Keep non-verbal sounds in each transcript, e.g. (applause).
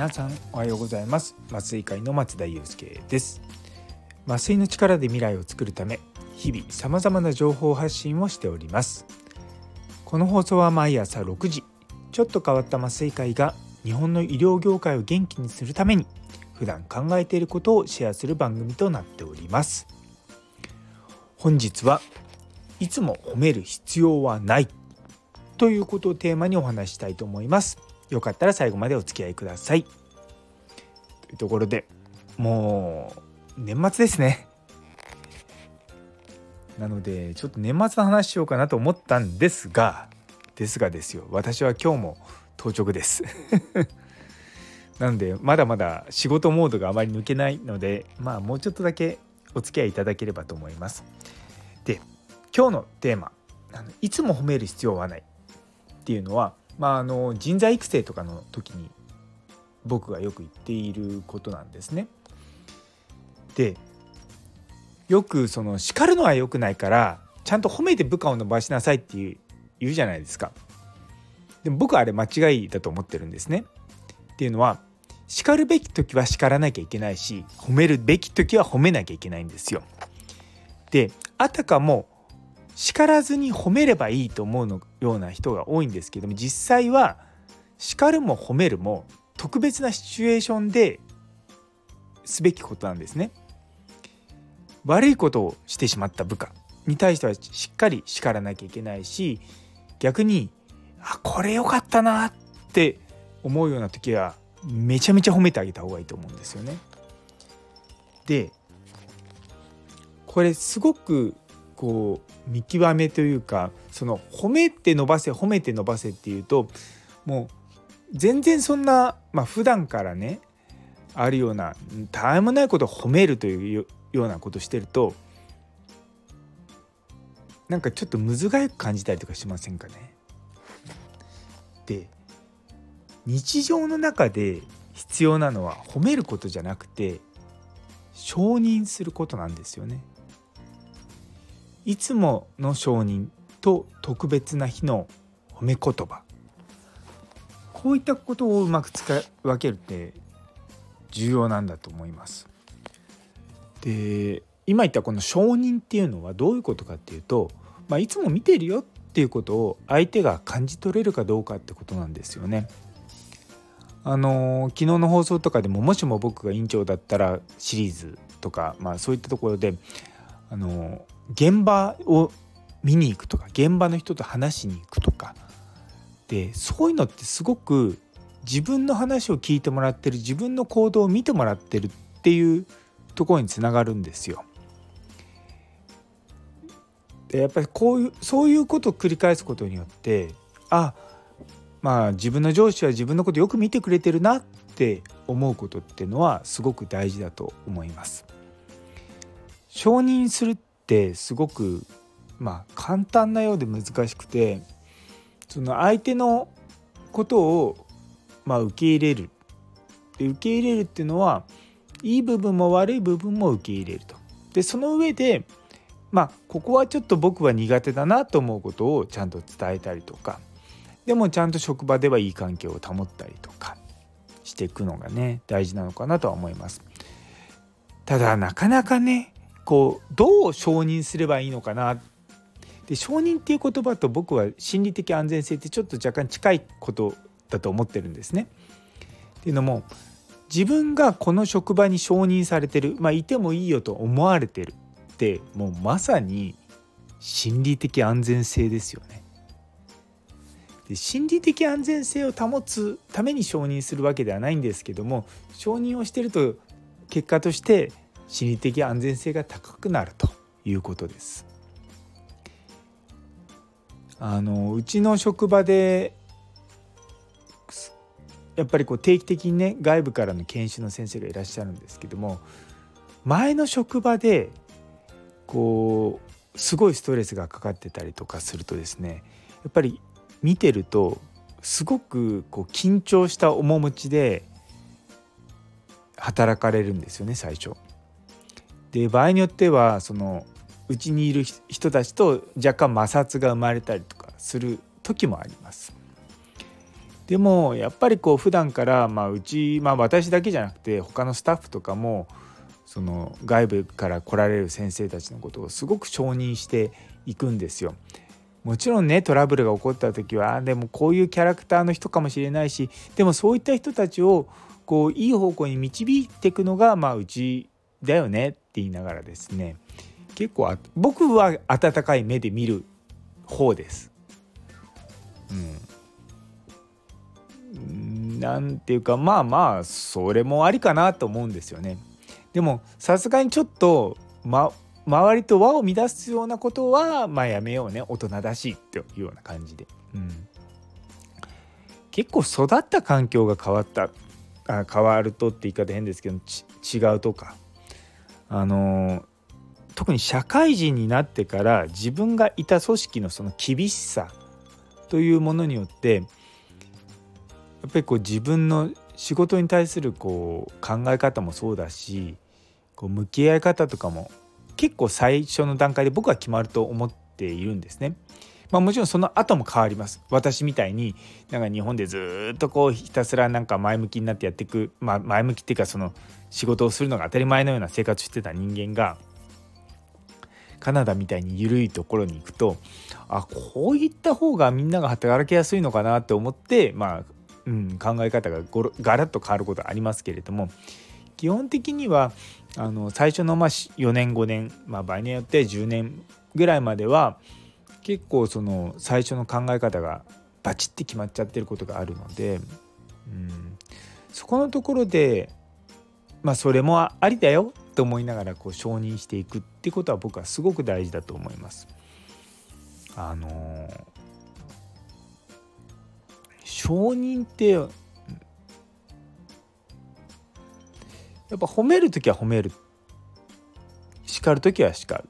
皆さんおはようございます。麻酔会の松田祐介です。麻酔の力で未来を作るため日々さまざまな情報発信をしております。この放送は毎朝6時ちょっと変わった麻酔会が日本の医療業界を元気にするために普段考えていることをシェアする番組となっております。本日はいつも褒める必要はないということをテーマにお話したいと思います。よかったら最後までお付き合いください。というところでもう年末ですね。なのでちょっと年末の話しようかなと思ったんですがですがですよ。私は今日も当直です。(laughs) なのでまだまだ仕事モードがあまり抜けないのでまあもうちょっとだけお付き合いいただければと思います。で今日のテーマいつも褒める必要はないっていうのは、まあ、あの人材育成とかの時に僕がよく言っていることなんですね。でよくその叱るのは良くないからちゃんと褒めて部下を伸ばしなさいっていう言うじゃないですか。でも僕はあれ間違いだと思ってるんですね。っていうのは叱るべき時は叱らなきゃいけないし褒めるべき時は褒めなきゃいけないんですよ。であたかも叱らずに褒めればいいと思うのような人が多いんですけども実際は叱るも褒めるも特別なシチュエーションですべきことなんですね。悪いことをしてしまった部下に対してはしっかり叱らなきゃいけないし逆にあこれ良かったなって思うような時はめちゃめちゃ褒めてあげた方がいいと思うんですよね。でこれすごくこう見極めというかその褒めて伸ばせ褒めて伸ばせっていうともう全然そんなまあ普段からねあるようなたわいもないことを褒めるというようなことしてるとなんかちょっとむずがゆく感じたりとかしませんかね。で日常の中で必要なのは褒めることじゃなくて承認することなんですよね。いつもの承認と特別な日の褒め言葉こういったことをうまく使い分けるって重要なんだと思います。で今言ったこの承認っていうのはどういうことかっていうと、まあ、いつも見てるよっていうことを相手が感じ取れるかどうかってことなんですよね。あの昨日の放送とかでももしも僕が委員長だったらシリーズとか、まあ、そういったところであの現場を見に行くとか現場の人と話しに行くとかでそういうのってすごく自分の話を聞いてもらってる自分の行動を見てもらってるっていうところにつながるんですよ。でやっぱりこういうそういうことを繰り返すことによってあまあ自分の上司は自分のことよく見てくれてるなって思うことっていうのはすごく大事だと思います。承認するってすごくまあ簡単なようで難しくてその相手のことをまあ受け入れるで受け入れるっていうのはいい部分も悪い部分も受け入れると。でその上でまあここはちょっと僕は苦手だなと思うことをちゃんと伝えたりとかでもちゃんと職場ではいい関係を保ったりとかしていくのがね大事なのかなとは思います。ただなかなかねこうどう承認すればいいのかなで承認っていう言葉と僕は心理的安全性ってちょっと若干近いことだと思ってるんですね。っていうのも自分がこの職場に承認されてる、まあ、いてもいいよと思われてるってもうまさに心理的安全性ですよね。で心理的安全性を保つために承認するわけではないんですけども承認をしてると結果として心理的安全性が高くなるということです。あのうちの職場でやっぱりこう定期的にね外部からの研修の先生がいらっしゃるんですけども前の職場でこうすごいストレスがかかってたりとかするとですねやっぱり見てるとすごくこう緊張した面持ちで働かれるんですよね最初。で場合によってはそのうちにいる人たちと若干摩擦が生まれたりとかする時もあります。でもやっぱりこう普段からまあうち、まあ、私だけじゃなくて他のスタッフとかもその外部から来られる先生たちのことをすごく承認していくんですよ。もちろんねトラブルが起こった時はでもこういうキャラクターの人かもしれないしでもそういった人たちをこういい方向に導いていくのがまあうちだよねって言いながらですね結構僕は温かい目で見る方です。うん、なんていうかまあまあそれもありかなと思うんですよね。でもさすがにちょっと、ま、周りと輪を乱すようなことはまあやめようね。大人だしっていうような感じで、うん、結構育った環境が変わった。あ変わるとって言い方変ですけど違うとか。あの特に社会人になってから自分がいた組織のその厳しさというものによってやっぱりこう自分の仕事に対するこう考え方もそうだしこう向き合い方とかも結構最初の段階で僕は決まると思っているんですね。まあ、もちろんその後も変わります。私みたいになんか日本でずっとこうひたすらなんか前向きになってやっていく、まあ、前向きっていうかその仕事をするのが当たり前のような生活してた人間がカナダみたいに緩いところに行くとあこういった方がみんなが働きやすいのかなって思ってまあうん、考え方がごろガラッと変わることありますけれども基本的にはあの最初のまあ4年5年、まあ、場合によって10年ぐらいまでは結構その最初の考え方がバチッて決まっちゃってることがあるので、うん、そこのところでまあそれもありだよと思いながらこう承認していくってことは僕はすごく大事だと思います。あの承認ってやっぱ褒める時は褒める。叱る時は叱る。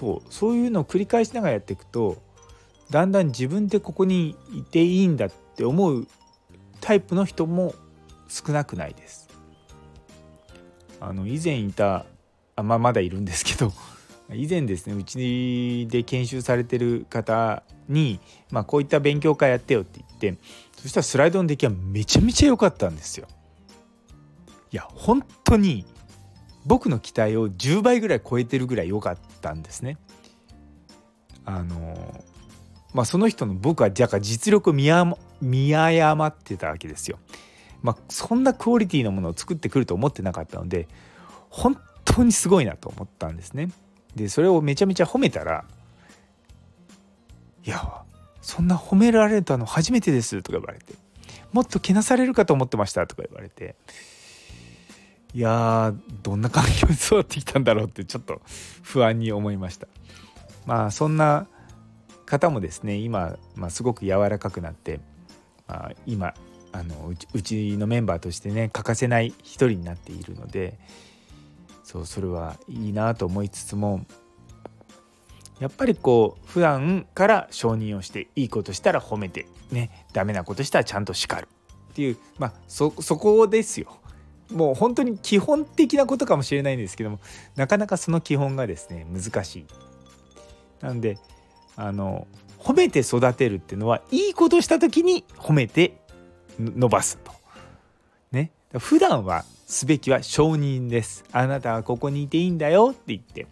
そうそういうのを繰り返しながらやっていくとだんだん自分でここにいていいんだって思うタイプの人も少なくないです。あの以前いたあまあ、まだいるんですけど (laughs) 以前ですねうちで研修されてる方に、まあ、こういった勉強会やってよって言ってそしたらスライドの出来はめちゃめちゃ良かったんですよ。いや本当に僕の期待を10倍ぐらい超えてるぐらい良かったんですね。あのまあその人の僕はじゃあ実力を見見誤ってたわけですよ。まあそんなクオリティのものを作ってくると思ってなかったので本当にすごいなと思ったんですね。でそれをめちゃめちゃ褒めたら「いやそんな褒められたの初めてです」とか言われて「もっとけなされるかと思ってました」とか言われていやどんな環境で育ってきたんだろうってちょっと不安に思いました。まあそんな方もですね今、まあ、すごく柔らかくなって、まあ、今あのうちのメンバーとしてね欠かせない一人になっているのでそうそれはいいなと思いつつもやっぱりこう普段から承認をしていいことしたら褒めてねダメなことしたらちゃんと叱るっていうまあそこですよ。もう本当に基本的なことかもしれないんですけどもなかなかその基本がですね難しい。なんであの褒めて育てるっていうのはいいことした時に褒めて伸ばすと。ね普段はすべきは承認です。あなたはここにいていいんだよって言って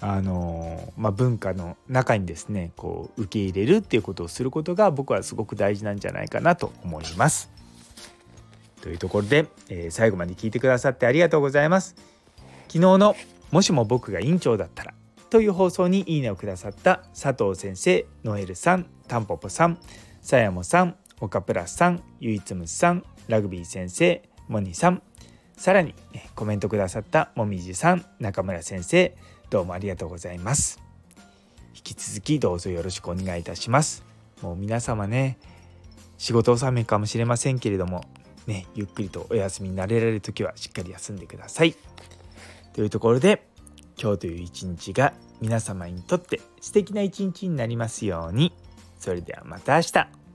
あのまあ、文化の中にですねこう受け入れるっていうことをすることが僕はすごく大事なんじゃないかなと思います。というところで、えー、最後まで聞いてくださってありがとうございます。昨日の「もしも僕が院長だったら」という放送にいいねをくださった佐藤先生ノエルさんタンポポさんさやもさん岡プラスさんゆいつむさんラグビー先生モニさんさらにコメントくださったもみじさん中村先生どうもありがとうございます引き続きどうぞよろしくお願いいたしますもう皆様ね仕事納めかもしれませんけれどもねゆっくりとお休みになれられる時はしっかり休んでください。というところで今日という一日が皆様にとって素敵な一日になりますように。それではまた明日。